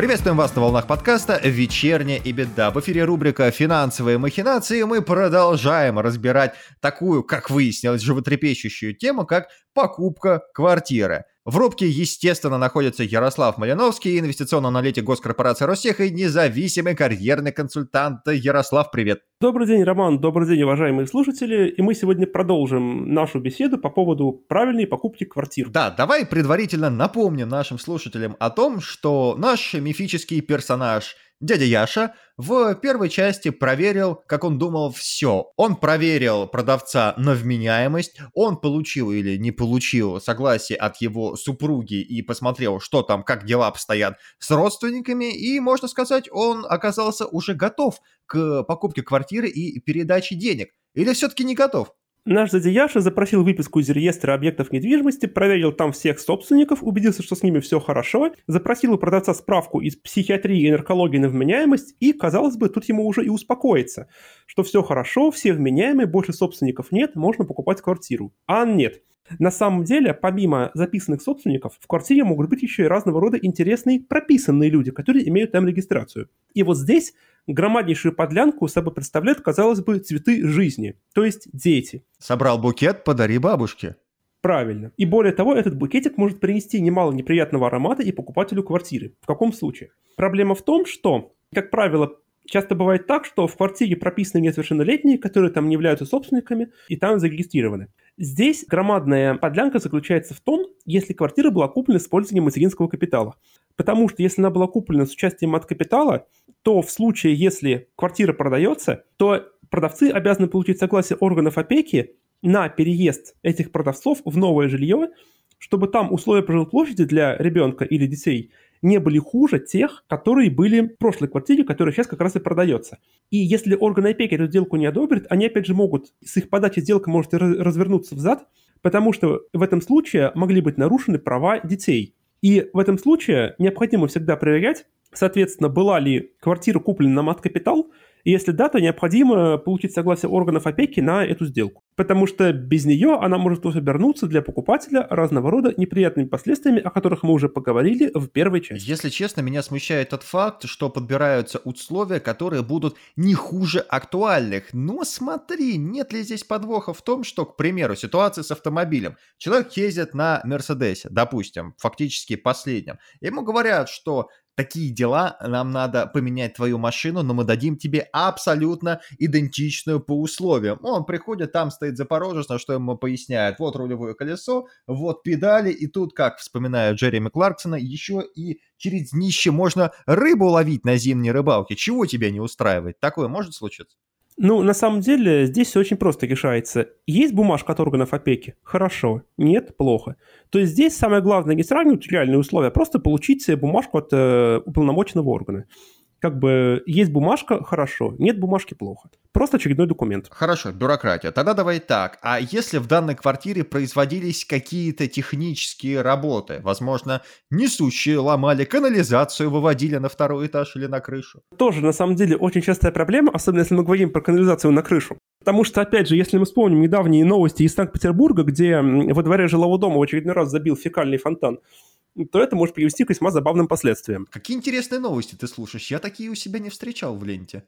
Приветствуем вас на волнах подкаста «Вечерняя и беда». В эфире рубрика «Финансовые махинации». Мы продолжаем разбирать такую, как выяснилось, животрепещущую тему, как покупка квартиры. В рубке, естественно, находится Ярослав Малиновский, инвестиционный аналитик госкорпорации Ростех и независимый карьерный консультант. Ярослав, привет. Добрый день, Роман, добрый день, уважаемые слушатели. И мы сегодня продолжим нашу беседу по поводу правильной покупки квартир. Да, давай предварительно напомним нашим слушателям о том, что наш мифический персонаж – Дядя Яша в первой части проверил, как он думал, все. Он проверил продавца на вменяемость, он получил или не получил согласие от его супруги и посмотрел, что там, как дела обстоят с родственниками, и, можно сказать, он оказался уже готов к покупке квартиры и передаче денег. Или все-таки не готов? Наш Задияша запросил выписку из реестра объектов недвижимости, проверил там всех собственников, убедился, что с ними все хорошо, запросил у продавца справку из психиатрии и наркологии на вменяемость, и, казалось бы, тут ему уже и успокоиться, что все хорошо, все вменяемые, больше собственников нет, можно покупать квартиру. А нет. На самом деле, помимо записанных собственников, в квартире могут быть еще и разного рода интересные прописанные люди, которые имеют там регистрацию. И вот здесь громаднейшую подлянку собой представляют, казалось бы, цветы жизни, то есть дети. Собрал букет, подари бабушке. Правильно. И более того, этот букетик может принести немало неприятного аромата и покупателю квартиры. В каком случае? Проблема в том, что, как правило, часто бывает так, что в квартире прописаны несовершеннолетние, которые там не являются собственниками и там зарегистрированы. Здесь громадная подлянка заключается в том, если квартира была куплена с использованием материнского капитала. Потому что если она была куплена с участием от капитала, то в случае, если квартира продается, то продавцы обязаны получить согласие органов опеки на переезд этих продавцов в новое жилье, чтобы там условия жилплощади для ребенка или детей не были хуже тех, которые были в прошлой квартире, которая сейчас как раз и продается. И если органы опеки эту сделку не одобрят, они опять же могут, с их подачи сделка может развернуться взад, потому что в этом случае могли быть нарушены права детей. И в этом случае необходимо всегда проверять, соответственно, была ли квартира куплена на мат-капитал, и если да, то необходимо получить согласие органов опеки на эту сделку. Потому что без нее она может обернуться для покупателя разного рода неприятными последствиями, о которых мы уже поговорили в первой части. Если честно, меня смущает тот факт, что подбираются условия, которые будут не хуже актуальных. Но смотри, нет ли здесь подвоха в том, что, к примеру, ситуация с автомобилем. Человек ездит на Мерседесе, допустим, фактически последнем. Ему говорят, что такие дела, нам надо поменять твою машину, но мы дадим тебе абсолютно идентичную по условиям. Он приходит, там стоит Запорожец, на что ему поясняет, вот рулевое колесо, вот педали, и тут, как вспоминаю Джереми Кларксона, еще и через днище можно рыбу ловить на зимней рыбалке. Чего тебя не устраивает? Такое может случиться? Ну, на самом деле, здесь все очень просто решается. Есть бумажка от органов опеки? Хорошо. Нет? Плохо. То есть здесь самое главное не сравнивать реальные условия, а просто получить себе бумажку от э, уполномоченного органа как бы есть бумажка, хорошо, нет бумажки, плохо. Просто очередной документ. Хорошо, бюрократия. Тогда давай так. А если в данной квартире производились какие-то технические работы, возможно, несущие ломали канализацию, выводили на второй этаж или на крышу? Тоже, на самом деле, очень частая проблема, особенно если мы говорим про канализацию на крышу. Потому что, опять же, если мы вспомним недавние новости из Санкт-Петербурга, где во дворе жилого дома в очередной раз забил фекальный фонтан, то это может привести к весьма забавным последствиям. Какие интересные новости ты слушаешь? Я такие у себя не встречал в ленте.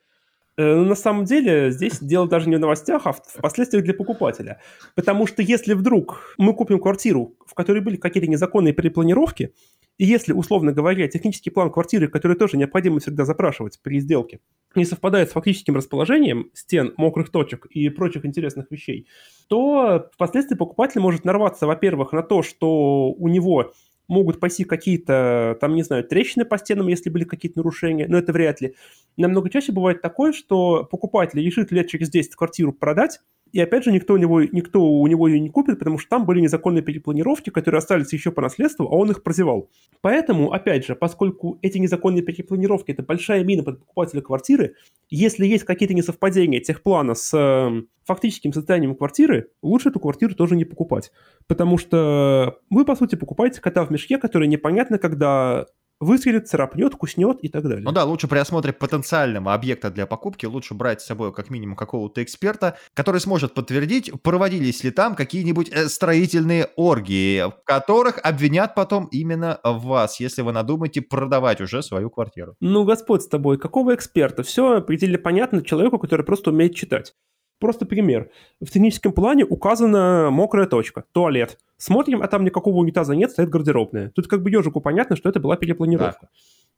Э, ну, на самом деле, здесь дело даже не в новостях, а в последствиях для покупателя. Потому что если вдруг мы купим квартиру, в которой были какие-то незаконные перепланировки, и если, условно говоря, технический план квартиры, который тоже необходимо всегда запрашивать при сделке, не совпадает с фактическим расположением стен, мокрых точек и прочих интересных вещей, то впоследствии покупатель может нарваться, во-первых, на то, что у него могут пойти какие-то, там, не знаю, трещины по стенам, если были какие-то нарушения, но это вряд ли. Намного чаще бывает такое, что покупатель решит лет через 10 квартиру продать, и опять же, никто у него, никто у него ее не купит, потому что там были незаконные перепланировки, которые остались еще по наследству, а он их прозевал. Поэтому, опять же, поскольку эти незаконные перепланировки – это большая мина под покупателя квартиры, если есть какие-то несовпадения тех плана с э, фактическим состоянием квартиры, лучше эту квартиру тоже не покупать. Потому что вы, по сути, покупаете кота в мешке, который непонятно, когда выстрелит, царапнет, куснет и так далее. Ну да, лучше при осмотре потенциального объекта для покупки лучше брать с собой как минимум какого-то эксперта, который сможет подтвердить, проводились ли там какие-нибудь э, строительные оргии, в которых обвинят потом именно вас, если вы надумаете продавать уже свою квартиру. Ну, Господь с тобой, какого эксперта? Все пределе понятно человеку, который просто умеет читать. Просто пример. В техническом плане указана мокрая точка, туалет. Смотрим, а там никакого унитаза нет, стоит гардеробная. Тут как бы ежику понятно, что это была перепланировка.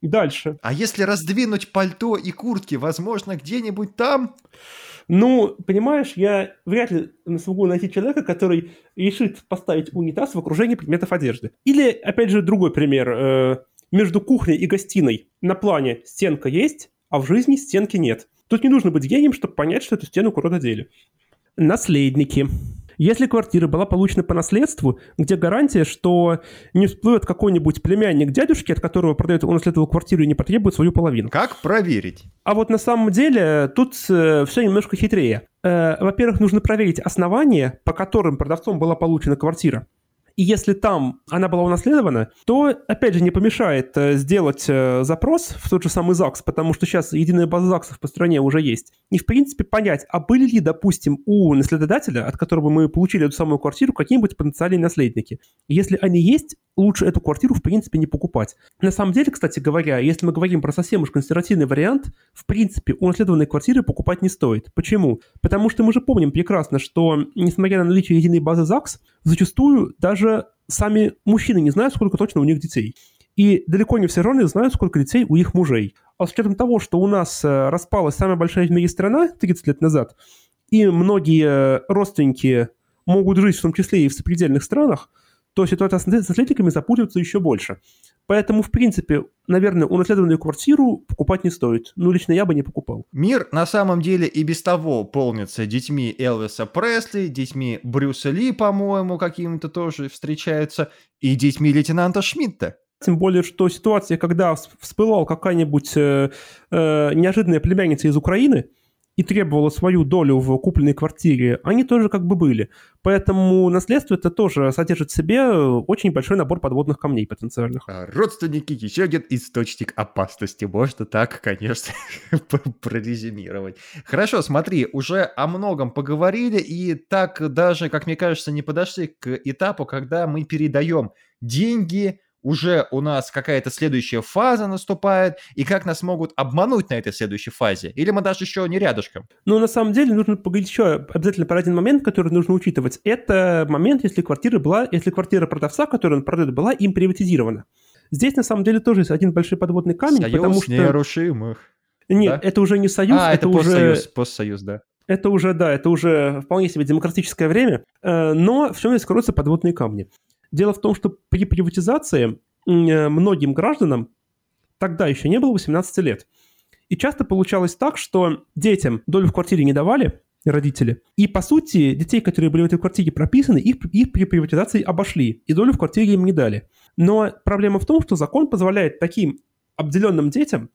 Да. Дальше. А если раздвинуть пальто и куртки, возможно, где-нибудь там? Ну, понимаешь, я вряд ли смогу найти человека, который решит поставить унитаз в окружении предметов одежды. Или, опять же, другой пример. Э, между кухней и гостиной на плане стенка есть, а в жизни стенки нет. Тут не нужно быть гением, чтобы понять, что эту стену куда-то дели. Наследники. Если квартира была получена по наследству, где гарантия, что не всплывет какой-нибудь племянник дядюшки, от которого продает унаследовал квартиру и не потребует свою половину. Как проверить? А вот на самом деле тут э, все немножко хитрее. Э, во-первых, нужно проверить основания, по которым продавцом была получена квартира. И если там она была унаследована, то, опять же, не помешает э, сделать э, запрос в тот же самый ЗАГС, потому что сейчас единая база ЗАГСов по стране уже есть. И, в принципе, понять, а были ли, допустим, у наследодателя, от которого мы получили эту самую квартиру, какие-нибудь потенциальные наследники. Если они есть, лучше эту квартиру, в принципе, не покупать. На самом деле, кстати говоря, если мы говорим про совсем уж консервативный вариант, в принципе, унаследованные квартиры покупать не стоит. Почему? Потому что мы же помним прекрасно, что, несмотря на наличие единой базы ЗАГС, зачастую даже сами мужчины не знают, сколько точно у них детей. И далеко не все жены знают, сколько детей у их мужей. А с учетом того, что у нас э, распалась самая большая в мире страна 30 лет назад, и многие родственники могут жить в том числе и в сопредельных странах, то ситуация с наследниками запутывается еще больше. Поэтому, в принципе, наверное, унаследованную квартиру покупать не стоит. Ну, лично я бы не покупал. Мир на самом деле и без того полнится детьми Элвиса Пресли, детьми Брюса Ли, по-моему, какими-то тоже встречаются, и детьми лейтенанта Шмидта. Тем более, что ситуация, когда всплывал какая-нибудь э, э, неожиданная племянница из Украины, и требовала свою долю в купленной квартире, они тоже как бы были. Поэтому наследство это тоже содержит в себе очень большой набор подводных камней потенциальных. А родственники еще один источник опасности. Можно так, конечно, прорезюмировать. Хорошо, смотри, уже о многом поговорили, и так даже, как мне кажется, не подошли к этапу, когда мы передаем деньги уже у нас какая-то следующая фаза наступает, и как нас могут обмануть на этой следующей фазе? Или мы даже еще не рядышком? Ну, на самом деле, нужно поговорить еще обязательно про один момент, который нужно учитывать. Это момент, если квартира была, если квартира продавца, которую он продает, была им приватизирована. Здесь, на самом деле, тоже есть один большой подводный камень, союз потому что... нерушимых. Нет, да? это уже не союз, а, это, это уже... постсоюз, да. Это уже, да, это уже вполне себе демократическое время, э, но в чем здесь кроются подводные камни? Дело в том, что при приватизации э, многим гражданам тогда еще не было 18 лет. И часто получалось так, что детям долю в квартире не давали, родители. И, по сути, детей, которые были в этой квартире прописаны, их, их при приватизации обошли, и долю в квартире им не дали. Но проблема в том, что закон позволяет таким обделенным детям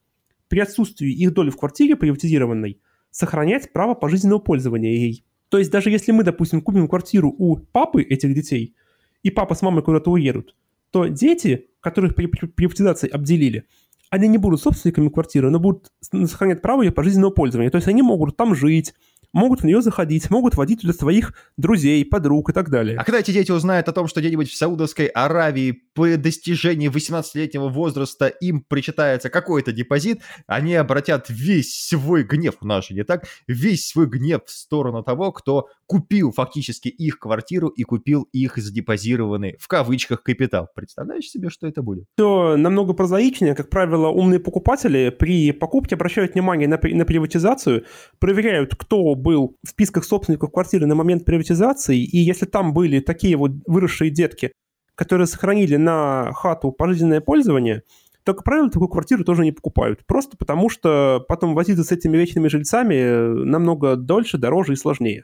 при отсутствии их доли в квартире приватизированной сохранять право пожизненного пользования ей. То есть даже если мы, допустим, купим квартиру у папы этих детей, и папа с мамой куда-то уедут, то дети, которых при приватизации обделили, они не будут собственниками квартиры, но будут сохранять право ее пожизненного пользования. То есть они могут там жить, могут в нее заходить, могут водить туда своих друзей, подруг и так далее. А когда эти дети узнают о том, что где-нибудь в Саудовской Аравии по достижении 18-летнего возраста им причитается какой-то депозит, они обратят весь свой гнев, же не так, весь свой гнев в сторону того, кто купил фактически их квартиру и купил их задепозированный, в кавычках, капитал. Представляешь себе, что это будет? Все намного прозаичнее. Как правило, умные покупатели при покупке обращают внимание на, на приватизацию, проверяют, кто был в списках собственников квартиры на момент приватизации, и если там были такие вот выросшие детки, которые сохранили на хату пожизненное пользование, то, как правило, такую квартиру тоже не покупают. Просто потому, что потом возиться с этими вечными жильцами намного дольше, дороже и сложнее.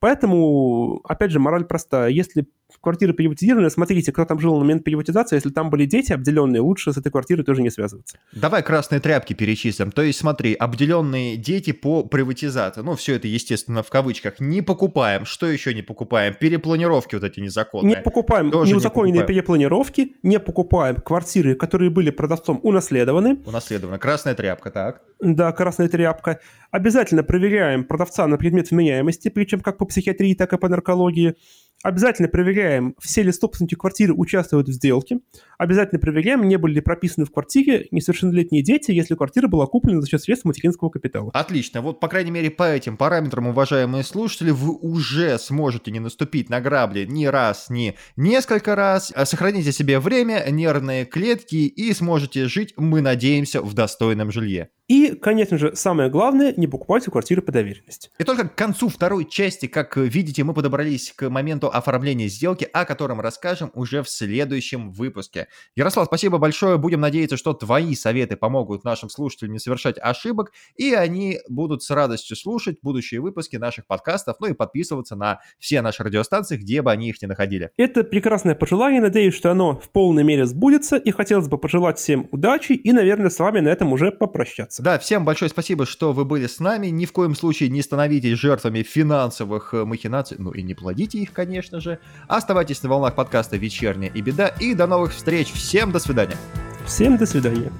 Поэтому, опять же, мораль простая. Если квартиры приватизированы, смотрите, кто там жил на момент приватизации, если там были дети обделенные, лучше с этой квартирой тоже не связываться. Давай красные тряпки перечислим. То есть, смотри, обделенные дети по приватизации. Ну, все это, естественно, в кавычках. Не покупаем. Что еще не покупаем? Перепланировки вот эти незаконные. Не покупаем тоже неузаконенные не перепланировки, не покупаем квартиры, которые были продавцом унаследованы. Унаследованы. Красная тряпка, так? Да, красная тряпка. Обязательно проверяем продавца на предмет вменяемости, причем как по психиатрии, так и по наркологии. Обязательно проверяем, все ли собственники квартиры участвуют в сделке. Обязательно проверяем, не были ли прописаны в квартире несовершеннолетние дети, если квартира была куплена за счет средств материнского капитала. Отлично. Вот, по крайней мере, по этим параметрам, уважаемые слушатели, вы уже сможете не наступить на грабли ни раз, ни несколько раз. А сохраните себе время, нервные клетки и сможете жить, мы надеемся, в достойном жилье. И, конечно же, самое главное, не покупайте квартиры по доверенности. И только к концу второй части, как видите, мы подобрались к моменту оформления сделки, о котором расскажем уже в следующем выпуске. Ярослав, спасибо большое. Будем надеяться, что твои советы помогут нашим слушателям не совершать ошибок, и они будут с радостью слушать будущие выпуски наших подкастов, ну и подписываться на все наши радиостанции, где бы они их ни находили. Это прекрасное пожелание. Надеюсь, что оно в полной мере сбудется, и хотелось бы пожелать всем удачи, и, наверное, с вами на этом уже попрощаться общаться. Да, всем большое спасибо, что вы были с нами. Ни в коем случае не становитесь жертвами финансовых э, махинаций, ну и не плодите их, конечно же. Оставайтесь на волнах подкаста «Вечерняя и беда». И до новых встреч. Всем до свидания. Всем до свидания.